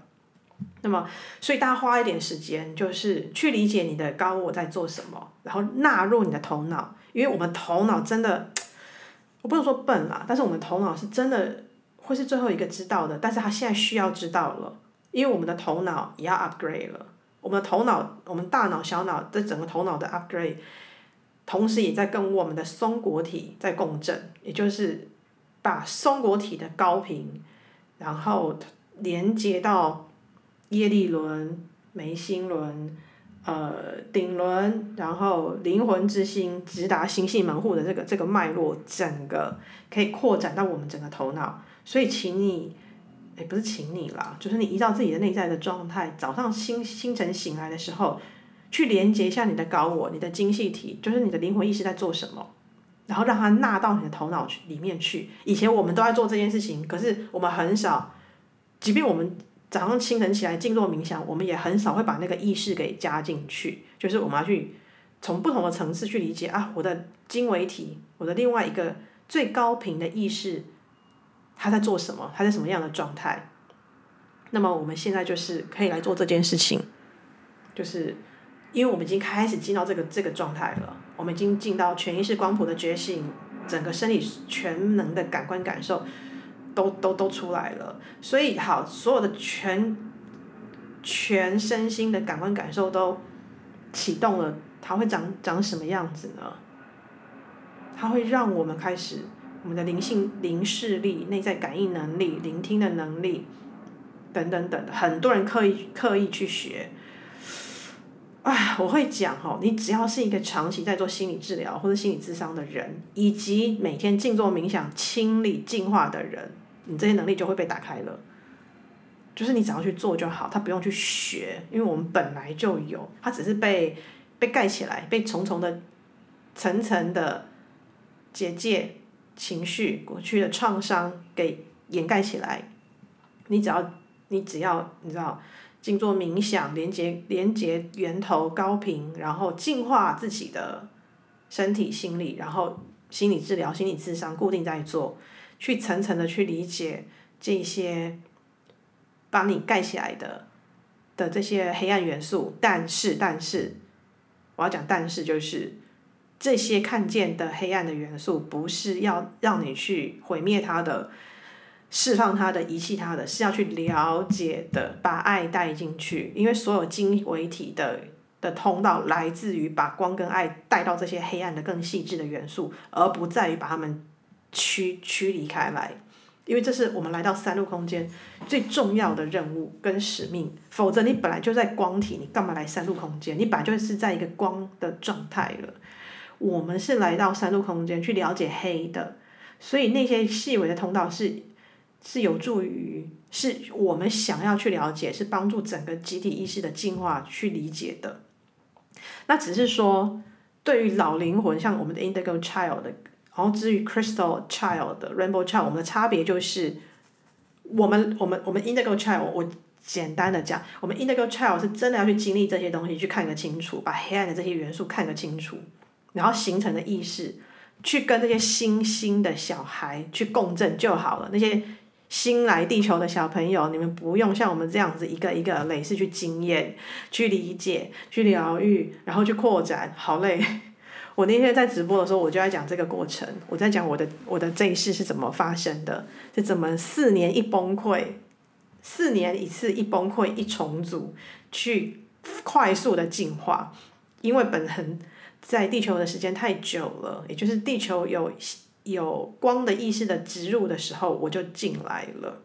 那么，所以大家花一点时间，就是去理解你的高我在做什么，然后纳入你的头脑。因为我们头脑真的，我不能说笨啦，但是我们头脑是真的会是最后一个知道的，但是他现在需要知道了，因为我们的头脑也要 upgrade 了，我们的头脑，我们大脑、小脑这整个头脑的 upgrade，同时也在跟我们的松果体在共振，也就是把松果体的高频，然后连接到叶力轮、眉心轮。呃，顶轮，然后灵魂之心直达星系门户的这个这个脉络，整个可以扩展到我们整个头脑。所以，请你，也不是请你啦，就是你依照自己的内在的状态，早上清清晨醒来的时候，去连接一下你的高我，你的精细体，就是你的灵魂意识在做什么，然后让它纳到你的头脑里面去。以前我们都在做这件事情，可是我们很少，即便我们。早上清晨起来静坐冥想，我们也很少会把那个意识给加进去。就是我们要去从不同的层次去理解啊，我的经纬体，我的另外一个最高频的意识，他在做什么？他在什么样的状态？那么我们现在就是可以来做这件事情，就是因为我们已经开始进到这个这个状态了，我们已经进到全意识光谱的觉醒，整个身体全能的感官感受。都都都出来了，所以好，所有的全全身心的感官感受都启动了，它会长长什么样子呢？它会让我们开始我们的灵性灵视力、内在感应能力、聆听的能力等等等，很多人刻意刻意去学。哎，我会讲哦，你只要是一个长期在做心理治疗或者心理咨商的人，以及每天静坐冥想、清理净化的人。你这些能力就会被打开了，就是你只要去做就好，他不用去学，因为我们本来就有，它只是被被盖起来，被重重的、层层的结界、情绪、过去的创伤给掩盖起来。你只要，你只要，你知道，静坐冥想，连接连接源头高频，然后净化自己的身体、心理，然后心理治疗、心理智商固定在做。去层层的去理解这些把你盖起来的的这些黑暗元素，但是但是我要讲但是就是这些看见的黑暗的元素，不是要让你去毁灭它的、释放它的、遗弃它的，是要去了解的，把爱带进去，因为所有经纬体的的通道来自于把光跟爱带到这些黑暗的更细致的元素，而不在于把它们。驱驱离开来，因为这是我们来到三路空间最重要的任务跟使命。否则你本来就在光体，你干嘛来三路空间？你本来就是在一个光的状态了。我们是来到三路空间去了解黑的，所以那些细微的通道是是有助于是我们想要去了解，是帮助整个集体意识的进化去理解的。那只是说，对于老灵魂，像我们的 Indigo Child 的，然后至于 Crystal Child 的 Rainbow Child，我们的差别就是，我们我们我们 Indigo Child，我简单的讲，我们 Indigo Child 是真的要去经历这些东西，去看个清楚，把黑暗的这些元素看个清楚，然后形成的意识，去跟这些新兴的小孩去共振就好了，那些。新来地球的小朋友，你们不用像我们这样子一个一个累是去经验、去理解、去疗愈，然后去扩展，好累。我那天在直播的时候，我就在讲这个过程，我在讲我的我的这一世是怎么发生的，是怎么四年一崩溃，四年一次一崩溃一重组，去快速的进化，因为本恒在地球的时间太久了，也就是地球有。有光的意识的植入的时候，我就进来了，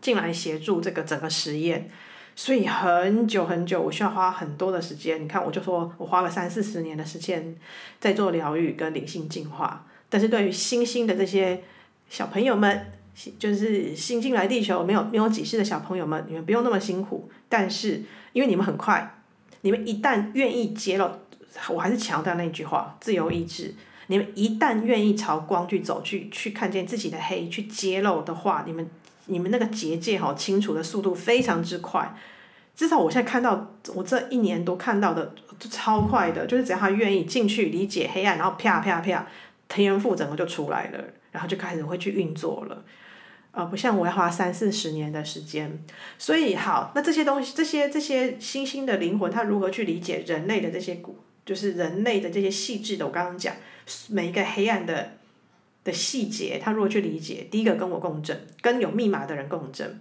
进来协助这个整个实验，所以很久很久，我需要花很多的时间。你看，我就说我花了三四十年的时间在做疗愈跟灵性进化。但是对于新兴的这些小朋友们，就是新进来地球没有没有几世的小朋友们，你们不用那么辛苦。但是因为你们很快，你们一旦愿意揭露，我还是强调那句话：自由意志。你们一旦愿意朝光去走，去去看见自己的黑，去揭露的话，你们你们那个结界好清除的速度非常之快。至少我现在看到，我这一年多看到的就超快的，就是只要他愿意进去理解黑暗，然后啪啪啪，天赋整个就出来了，然后就开始会去运作了。呃，不像我要花三四十年的时间。所以好，那这些东西，这些这些新兴的灵魂，他如何去理解人类的这些古，就是人类的这些细致的，我刚刚讲。每一个黑暗的的细节，他如果去理解，第一个跟我共振，跟有密码的人共振，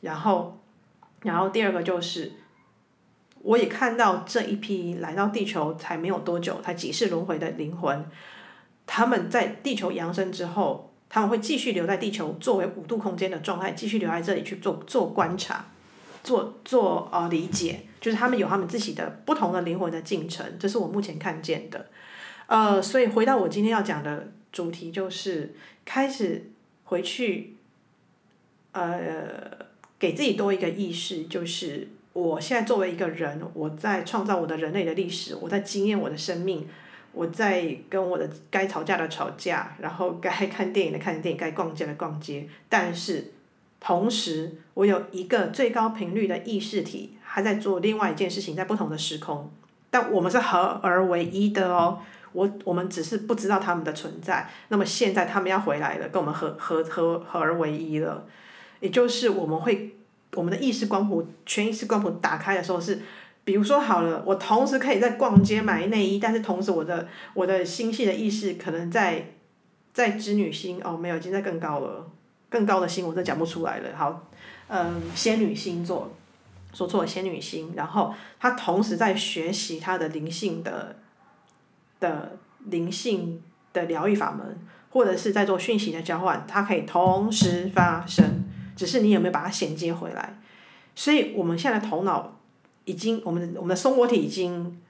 然后，然后第二个就是，我也看到这一批来到地球才没有多久，才几世轮回的灵魂，他们在地球扬升之后，他们会继续留在地球作为五度空间的状态，继续留在这里去做做观察，做做呃理解，就是他们有他们自己的不同的灵魂的进程，这是我目前看见的。呃，所以回到我今天要讲的主题，就是开始回去，呃，给自己多一个意识，就是我现在作为一个人，我在创造我的人类的历史，我在经验我的生命，我在跟我的该吵架的吵架，然后该看电影的看电影，该逛街的逛街，但是同时我有一个最高频率的意识体，还在做另外一件事情，在不同的时空，但我们是合而为一的哦。我我们只是不知道他们的存在，那么现在他们要回来了，跟我们合合合合而为一了，也就是我们会我们的意识光谱全意识光谱打开的时候是，比如说好了，我同时可以在逛街买内衣，但是同时我的我的星系的意识可能在在织女星哦，没有，已经在更高了，更高的星我都讲不出来了。好，嗯，仙女星座，说错了，仙女星，然后他同时在学习他的灵性的。的灵性的疗愈法门，或者是在做讯息的交换，它可以同时发生，只是你有没有把它衔接回来。所以，我们现在的头脑已经，我们我们的松果体已经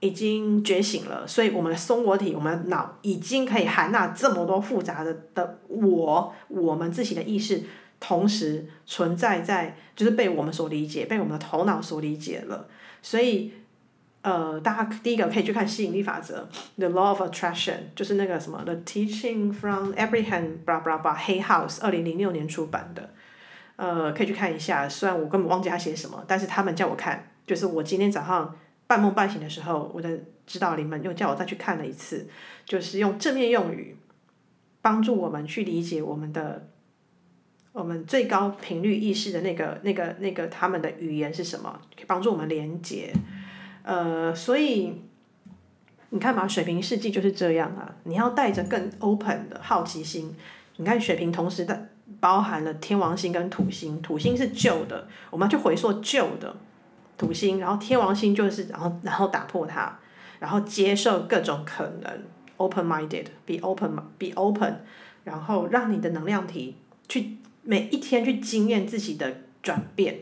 已经觉醒了，所以我们的松果体，我们的脑已经可以含纳这么多复杂的的我，我们自己的意识，同时存在在，就是被我们所理解，被我们的头脑所理解了，所以。呃，大家第一个可以去看吸引力法则，The Law of Attraction，就是那个什么 The Teaching from Abraham，blah blah blah，黑 House，二零零六年出版的，呃，可以去看一下。虽然我根本忘记他写什么，但是他们叫我看，就是我今天早上半梦半醒的时候，我的指导灵们又叫我再去看了一次，就是用正面用语帮助我们去理解我们的我们最高频率意识的那个那个那个他们的语言是什么，可以帮助我们连接。呃，所以你看嘛，水瓶世纪就是这样啊。你要带着更 open 的好奇心。你看水瓶同时的包含了天王星跟土星，土星是旧的，我们要去回溯旧的土星，然后天王星就是然后然后打破它，然后接受各种可能，open minded，be open，be open，然后让你的能量体去每一天去经验自己的转变。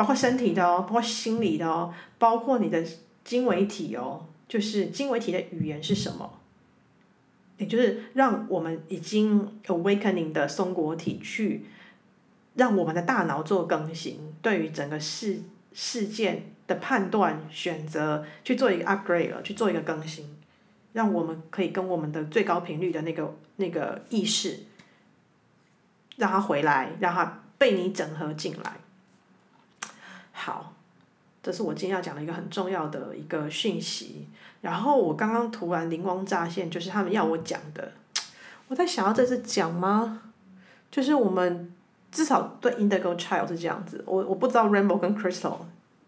包括身体的哦，包括心理的哦，包括你的经纬体哦，就是经纬体的语言是什么？也就是让我们已经 awakening 的松果体去让我们的大脑做更新，对于整个事事件的判断、选择去做一个 upgrade 了，去做一个更新，让我们可以跟我们的最高频率的那个那个意识，让它回来，让它被你整合进来。好，这是我今天要讲的一个很重要的一个讯息。然后我刚刚突然灵光乍现，就是他们要我讲的，我在想要这次讲吗？就是我们至少对 Indigo Child 是这样子，我我不知道 Rainbow 跟 Crystal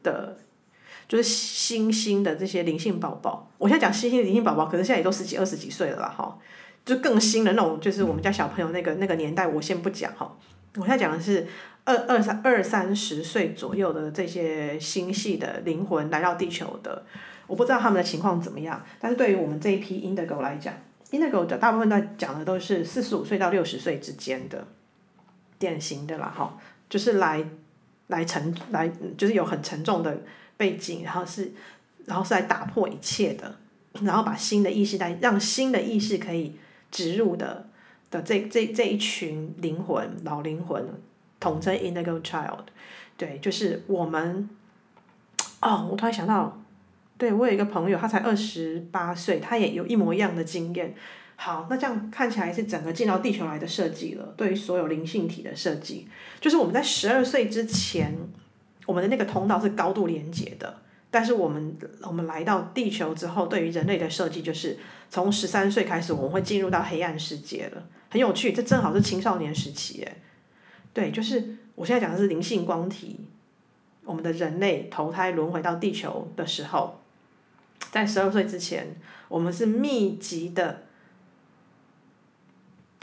的，就是星星的这些灵性宝宝。我现在讲星星灵性宝宝，可是现在也都十几二十几岁了啦，哈，就更新的那种，就是我们家小朋友那个那个年代，我先不讲哈。我现在讲的是二二三二三十岁左右的这些星系的灵魂来到地球的。我不知道他们的情况怎么样，但是对于我们这一批 Indigo 来讲，Indigo 的大部分在讲的都是四十五岁到六十岁之间的典型的啦，哈，就是来来沉来就是有很沉重的背景，然后是然后是来打破一切的，然后把新的意识来让新的意识可以植入的的这这这一群灵魂老灵魂统称 Indigo Child，对，就是我们哦，我突然想到。对，我有一个朋友，他才二十八岁，他也有一模一样的经验。好，那这样看起来是整个进到地球来的设计了。对于所有灵性体的设计，就是我们在十二岁之前，我们的那个通道是高度连接的。但是我们我们来到地球之后，对于人类的设计，就是从十三岁开始，我们会进入到黑暗世界了。很有趣，这正好是青少年时期，哎，对，就是我现在讲的是灵性光体，我们的人类投胎轮回到地球的时候。在十二岁之前，我们是密集的，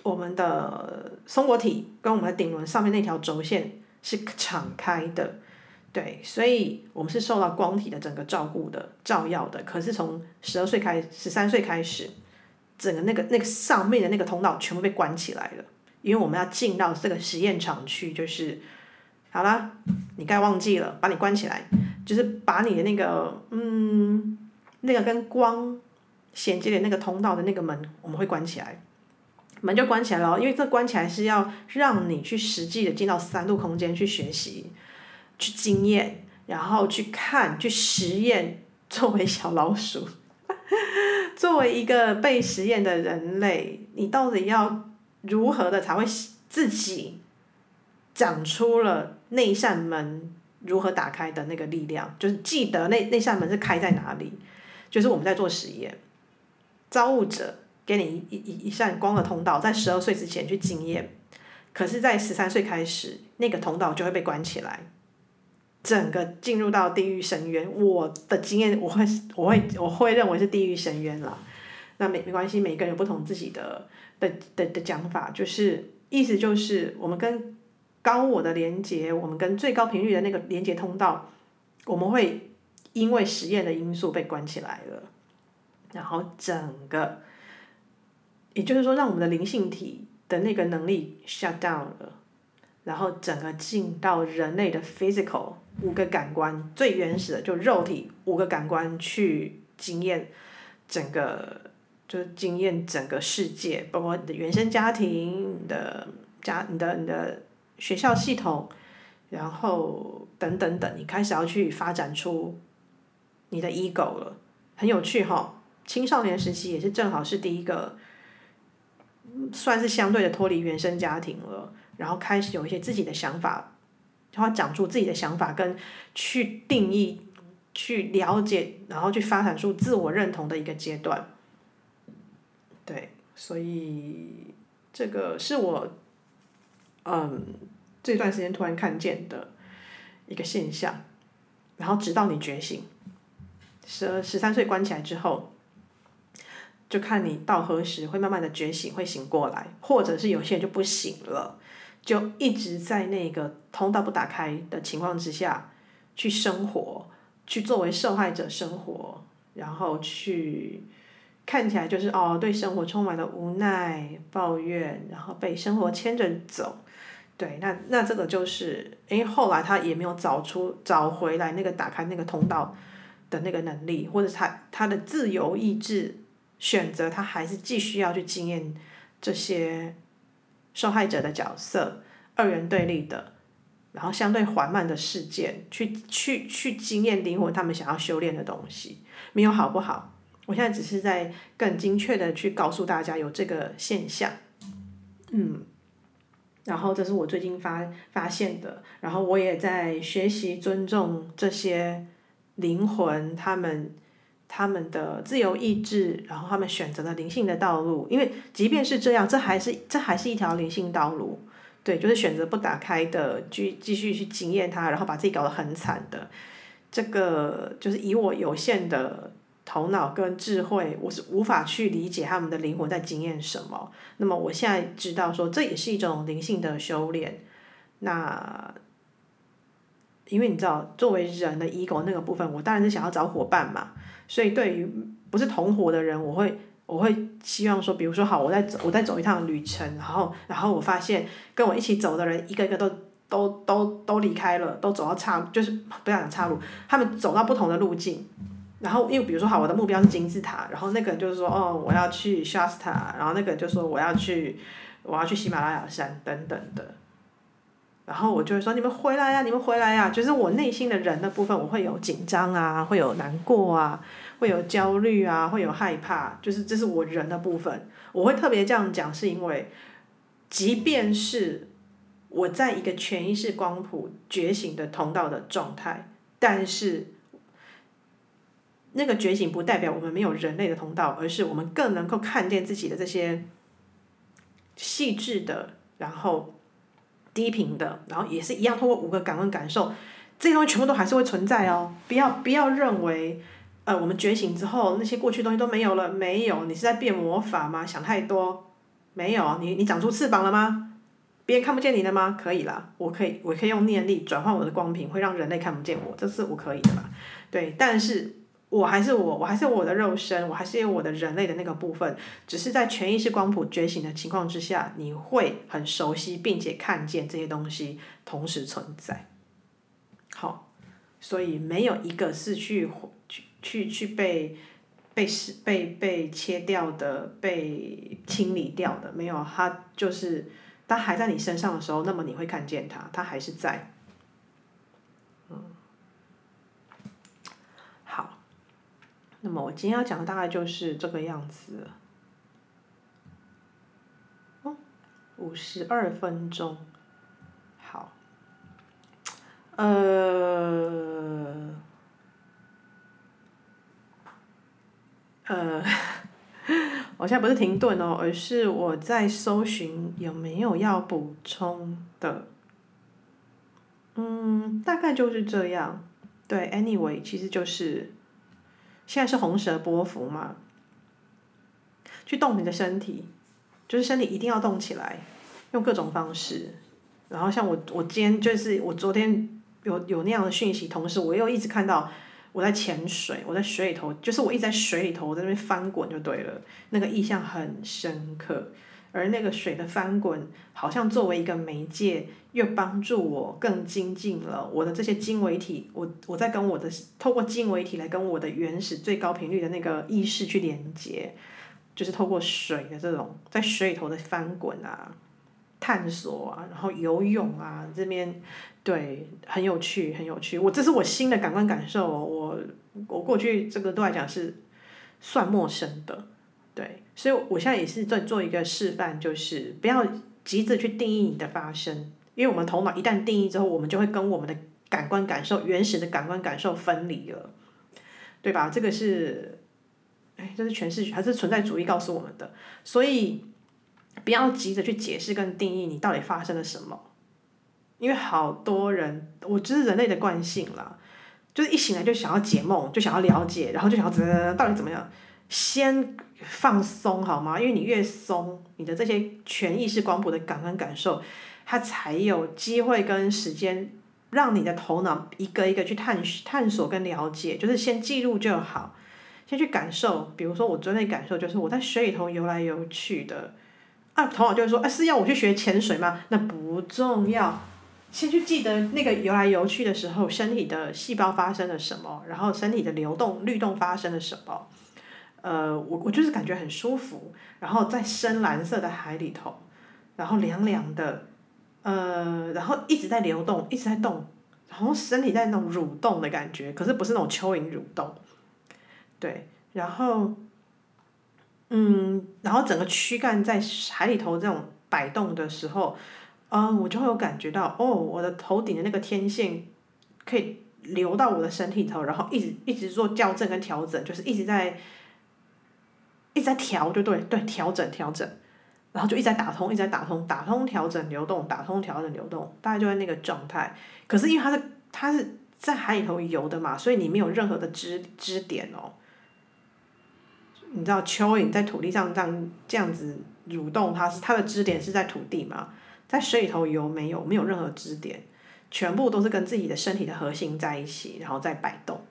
我们的松果体跟我们的顶轮上面那条轴线是敞开的，对，所以我们是受到光体的整个照顾的、照耀的。可是从十二岁开始，十三岁开始，整个那个那个上面的那个通道全部被关起来了，因为我们要进到这个实验场去，就是好了，你该忘记了，把你关起来，就是把你的那个嗯。那个跟光衔接的那个通道的那个门，我们会关起来，门就关起来了，因为这关起来是要让你去实际的进到三度空间去学习，去经验，然后去看，去实验。作为小老鼠，作为一个被实验的人类，你到底要如何的才会自己长出了那一扇门如何打开的那个力量？就是记得那那扇门是开在哪里。就是我们在做实验，造物者给你一一一扇光的通道，在十二岁之前去经验，可是，在十三岁开始，那个通道就会被关起来，整个进入到地狱深渊。我的经验，我会我会我会认为是地狱深渊了。那没没关系，每个人有不同自己的的的的讲法，就是意思就是我们跟高我的连接，我们跟最高频率的那个连接通道，我们会。因为实验的因素被关起来了，然后整个，也就是说，让我们的灵性体的那个能力 shut down 了，然后整个进到人类的 physical 五个感官最原始的就肉体五个感官去经验整个，就是经验整个世界，包括你的原生家庭你的家、你的你的学校系统，然后等等等，你开始要去发展出。你的 ego 了，很有趣哈。青少年时期也是正好是第一个，算是相对的脱离原生家庭了，然后开始有一些自己的想法，然后讲出自己的想法，跟去定义、去了解，然后去发展出自我认同的一个阶段。对，所以这个是我，嗯，这段时间突然看见的一个现象，然后直到你觉醒。十二十三岁关起来之后，就看你到何时会慢慢的觉醒，会醒过来，或者是有些人就不醒了，就一直在那个通道不打开的情况之下去生活，去作为受害者生活，然后去看起来就是哦，对生活充满了无奈、抱怨，然后被生活牵着走，对，那那这个就是，因为后来他也没有找出找回来那个打开那个通道。的那个能力，或者他他的自由意志选择，他还是继续要去经验这些受害者的角色，二元对立的，然后相对缓慢的事件，去去去经验灵魂他们想要修炼的东西，没有好不好？我现在只是在更精确的去告诉大家有这个现象，嗯，然后这是我最近发发现的，然后我也在学习尊重这些灵魂他们。他们的自由意志，然后他们选择了灵性的道路，因为即便是这样，这还是这还是一条灵性道路，对，就是选择不打开的，继继续去经验它，然后把自己搞得很惨的，这个就是以我有限的头脑跟智慧，我是无法去理解他们的灵魂在经验什么。那么我现在知道说，这也是一种灵性的修炼。那因为你知道，作为人的 ego 那个部分，我当然是想要找伙伴嘛。所以，对于不是同伙的人，我会我会希望说，比如说，好，我在走，我在走一趟旅程，然后，然后我发现跟我一起走的人，一个一个都都都都离开了，都走到岔，就是不要讲岔路，他们走到不同的路径。然后，因为比如说，好，我的目标是金字塔，然后那个人就是说，哦，我要去 Shasta，然后那个人就说我要去，我要去喜马拉雅山等等的。然后我就会说，你们回来呀，你们回来呀！就是我内心的人的部分，我会有紧张啊，会有难过啊，会有焦虑啊，会有害怕，就是这是我人的部分。我会特别这样讲，是因为，即便是我在一个全意识光谱觉醒的通道的状态，但是那个觉醒不代表我们没有人类的通道，而是我们更能够看见自己的这些细致的，然后。低频的，然后也是一样，通过五个感官感受，这些东西全部都还是会存在哦。不要不要认为，呃，我们觉醒之后那些过去东西都没有了，没有，你是在变魔法吗？想太多，没有，你你长出翅膀了吗？别人看不见你了吗？可以啦，我可以，我可以用念力转换我的光频，会让人类看不见我，这是我可以的嘛？对，但是。我还是我，我还是我的肉身，我还是有我的人类的那个部分，只是在全意识光谱觉醒的情况之下，你会很熟悉并且看见这些东西同时存在。好，所以没有一个是去去去去被被是被被切掉的，被清理掉的，没有，它就是它还在你身上的时候，那么你会看见它，它还是在。那么我今天要讲的大概就是这个样子。哦，五十二分钟，好，呃，呃，我现在不是停顿哦，而是我在搜寻有没有要补充的。嗯，大概就是这样。对，anyway，其实就是。现在是红蛇波幅嘛，去动你的身体，就是身体一定要动起来，用各种方式。然后像我，我今天就是我昨天有有那样的讯息，同时我又一直看到我在潜水，我在水里头，就是我一直在水里头，我在那边翻滚就对了，那个印象很深刻。而那个水的翻滚，好像作为一个媒介，又帮助我更精进了我的这些经纬体。我我在跟我的透过经纬体来跟我的原始最高频率的那个意识去连接，就是透过水的这种在水里头的翻滚啊、探索啊，然后游泳啊，这边对很有趣，很有趣。我这是我新的感官感受，我我过去这个都来讲是算陌生的。对，所以我现在也是在做一个示范，就是不要急着去定义你的发生，因为我们头脑一旦定义之后，我们就会跟我们的感官感受、原始的感官感受分离了，对吧？这个是，哎，这是诠释还是存在主义告诉我们的，所以不要急着去解释跟定义你到底发生了什么，因为好多人，我这是人类的惯性啦，就是一醒来就想要解梦，就想要了解，然后就想要怎么到底怎么样，先。放松好吗？因为你越松，你的这些全意识光谱的感官感受，它才有机会跟时间，让你的头脑一个一个去探探索跟了解。就是先记录就好，先去感受。比如说我昨天感受就是我在水里头游来游去的，啊，头脑就会说，哎，是要我去学潜水吗？那不重要，先去记得那个游来游去的时候，身体的细胞发生了什么，然后身体的流动律动发生了什么。呃，我我就是感觉很舒服，然后在深蓝色的海里头，然后凉凉的，呃，然后一直在流动，一直在动，然后身体在那种蠕动的感觉，可是不是那种蚯蚓蠕动，对，然后，嗯，然后整个躯干在海里头这种摆动的时候，嗯，我就会有感觉到，哦，我的头顶的那个天线可以流到我的身体头，然后一直一直做校正跟调整，就是一直在。一直在调，对对对，调整调整，然后就一直在打通，一直在打通，打通调整流动，打通调整流动，大概就在那个状态。可是因为它是它是在海里头游的嘛，所以你没有任何的支支点哦。你知道蚯蚓在土地上这样这样子蠕动，它是它的支点是在土地嘛，在水里头游没有没有任何支点，全部都是跟自己的身体的核心在一起，然后再摆动。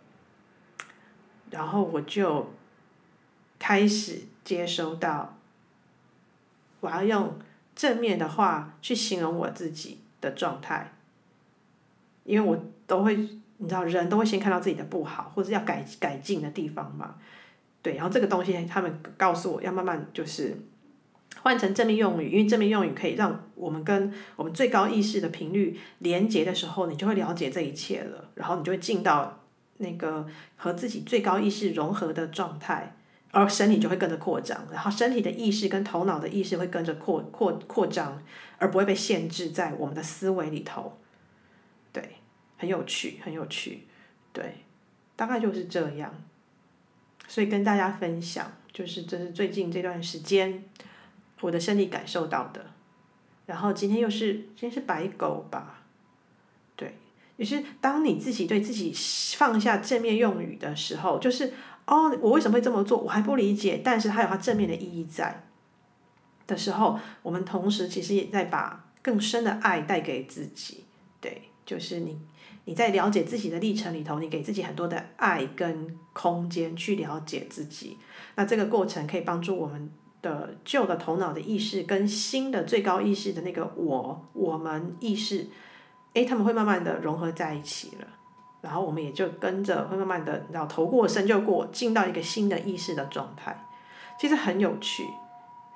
然后我就。开始接收到，我要用正面的话去形容我自己的状态，因为我都会，你知道，人都会先看到自己的不好或者要改改进的地方嘛，对，然后这个东西他们告诉我要慢慢就是换成正面用语，因为正面用语可以让我们跟我们最高意识的频率连接的时候，你就会了解这一切了，然后你就会进到那个和自己最高意识融合的状态。而身体就会跟着扩张，然后身体的意识跟头脑的意识会跟着扩扩扩张，而不会被限制在我们的思维里头。对，很有趣，很有趣，对，大概就是这样。所以跟大家分享，就是这是最近这段时间我的身体感受到的。然后今天又是今天是白狗吧？对，也是当你自己对自己放下正面用语的时候，就是。哦，我为什么会这么做？我还不理解，但是它有它正面的意义在的时候，我们同时其实也在把更深的爱带给自己。对，就是你你在了解自己的历程里头，你给自己很多的爱跟空间去了解自己。那这个过程可以帮助我们的旧的头脑的意识跟新的最高意识的那个我我们意识，诶，他们会慢慢的融合在一起了。然后我们也就跟着会慢慢的，然后头过身就过，进到一个新的意识的状态，其实很有趣，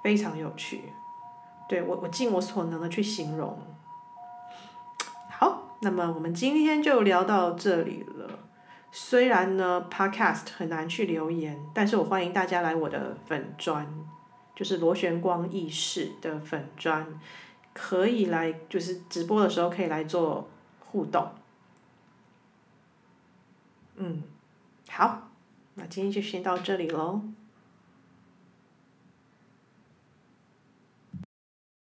非常有趣。对，我我尽我所能的去形容。好，那么我们今天就聊到这里了。虽然呢，Podcast 很难去留言，但是我欢迎大家来我的粉专，就是螺旋光意识的粉专，可以来，就是直播的时候可以来做互动。嗯，好，那今天就先到这里喽。